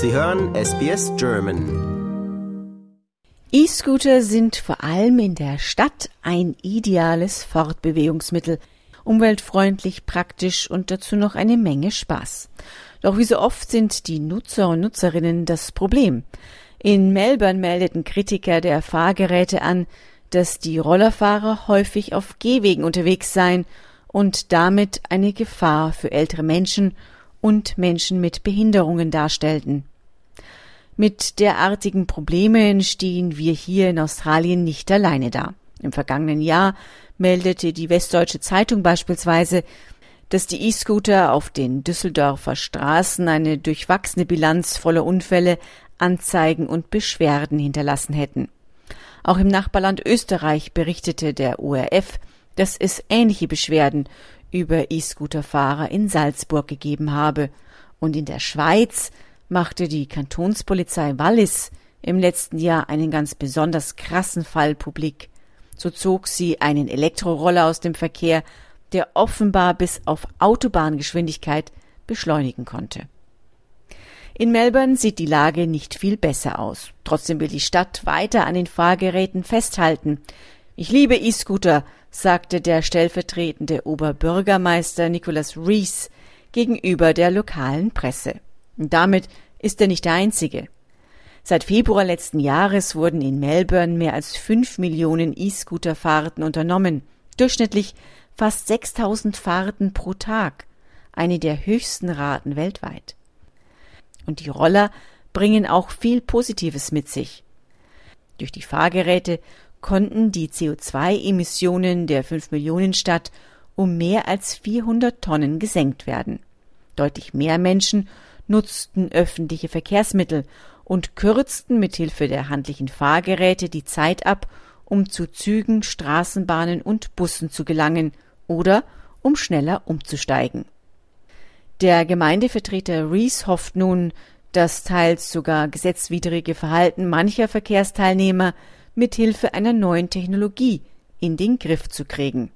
Sie hören SBS German. E-Scooter sind vor allem in der Stadt ein ideales Fortbewegungsmittel, umweltfreundlich, praktisch und dazu noch eine Menge Spaß. Doch wie so oft sind die Nutzer und Nutzerinnen das Problem. In Melbourne meldeten Kritiker der Fahrgeräte an, dass die Rollerfahrer häufig auf Gehwegen unterwegs seien und damit eine Gefahr für ältere Menschen und Menschen mit Behinderungen darstellten. Mit derartigen Problemen stehen wir hier in Australien nicht alleine da. Im vergangenen Jahr meldete die Westdeutsche Zeitung beispielsweise, dass die E-Scooter auf den Düsseldorfer Straßen eine durchwachsene Bilanz voller Unfälle, Anzeigen und Beschwerden hinterlassen hätten. Auch im Nachbarland Österreich berichtete der ORF, dass es ähnliche Beschwerden über E-Scooter-Fahrer in Salzburg gegeben habe. Und in der Schweiz machte die Kantonspolizei Wallis im letzten Jahr einen ganz besonders krassen Fall publik. So zog sie einen Elektroroller aus dem Verkehr, der offenbar bis auf Autobahngeschwindigkeit beschleunigen konnte. In Melbourne sieht die Lage nicht viel besser aus. Trotzdem will die Stadt weiter an den Fahrgeräten festhalten. Ich liebe E-Scooter, sagte der stellvertretende Oberbürgermeister Nicholas Rees gegenüber der lokalen Presse. Und damit ist er nicht der Einzige. Seit Februar letzten Jahres wurden in Melbourne mehr als fünf Millionen E-Scooter-Fahrten unternommen, durchschnittlich fast 6000 Fahrten pro Tag, eine der höchsten Raten weltweit. Und die Roller bringen auch viel Positives mit sich. Durch die Fahrgeräte konnten die CO2-Emissionen der 5 Millionen Stadt um mehr als 400 Tonnen gesenkt werden. Deutlich mehr Menschen nutzten öffentliche Verkehrsmittel und kürzten mithilfe der handlichen Fahrgeräte die Zeit ab, um zu Zügen, Straßenbahnen und Bussen zu gelangen oder um schneller umzusteigen. Der Gemeindevertreter Rees hofft nun, dass teils sogar gesetzwidrige Verhalten mancher Verkehrsteilnehmer mithilfe einer neuen Technologie in den Griff zu kriegen.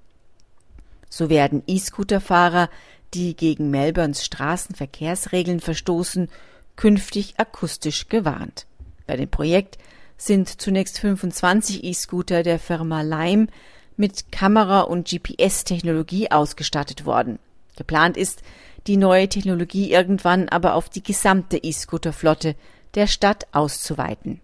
So werden E-Scooter-Fahrer, die gegen Melbournes Straßenverkehrsregeln verstoßen, künftig akustisch gewarnt. Bei dem Projekt sind zunächst 25 E-Scooter der Firma Lime mit Kamera- und GPS-Technologie ausgestattet worden. Geplant ist, die neue Technologie irgendwann aber auf die gesamte E-Scooter-Flotte der Stadt auszuweiten.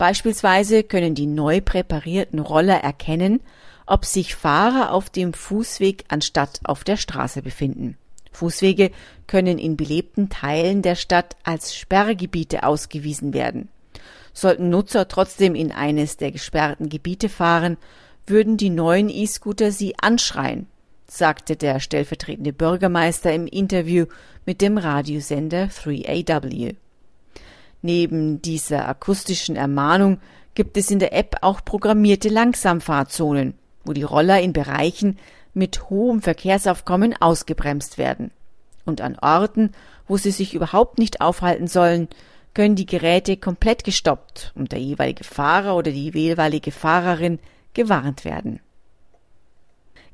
Beispielsweise können die neu präparierten Roller erkennen, ob sich Fahrer auf dem Fußweg anstatt auf der Straße befinden. Fußwege können in belebten Teilen der Stadt als Sperrgebiete ausgewiesen werden. Sollten Nutzer trotzdem in eines der gesperrten Gebiete fahren, würden die neuen E-Scooter sie anschreien, sagte der stellvertretende Bürgermeister im Interview mit dem Radiosender 3AW. Neben dieser akustischen Ermahnung gibt es in der App auch programmierte Langsamfahrzonen, wo die Roller in Bereichen mit hohem Verkehrsaufkommen ausgebremst werden. Und an Orten, wo sie sich überhaupt nicht aufhalten sollen, können die Geräte komplett gestoppt und der jeweilige Fahrer oder die jeweilige Fahrerin gewarnt werden.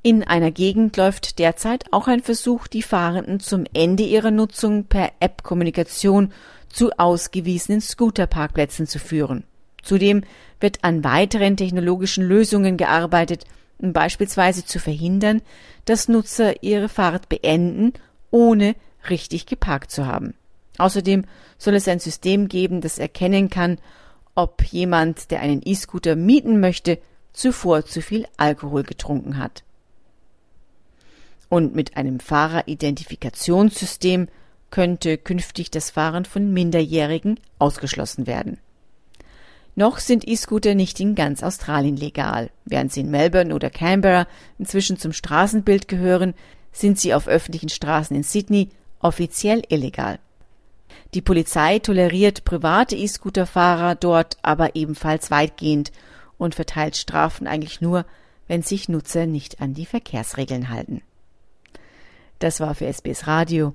In einer Gegend läuft derzeit auch ein Versuch, die Fahrenden zum Ende ihrer Nutzung per App-Kommunikation zu ausgewiesenen Scooterparkplätzen zu führen. Zudem wird an weiteren technologischen Lösungen gearbeitet, um beispielsweise zu verhindern, dass Nutzer ihre Fahrt beenden, ohne richtig geparkt zu haben. Außerdem soll es ein System geben, das erkennen kann, ob jemand, der einen E-Scooter mieten möchte, zuvor zu viel Alkohol getrunken hat. Und mit einem Fahreridentifikationssystem könnte künftig das Fahren von Minderjährigen ausgeschlossen werden. Noch sind E-Scooter nicht in ganz Australien legal. Während sie in Melbourne oder Canberra inzwischen zum Straßenbild gehören, sind sie auf öffentlichen Straßen in Sydney offiziell illegal. Die Polizei toleriert private E-Scooter-Fahrer dort aber ebenfalls weitgehend und verteilt Strafen eigentlich nur, wenn sich Nutzer nicht an die Verkehrsregeln halten. Das war für SBS Radio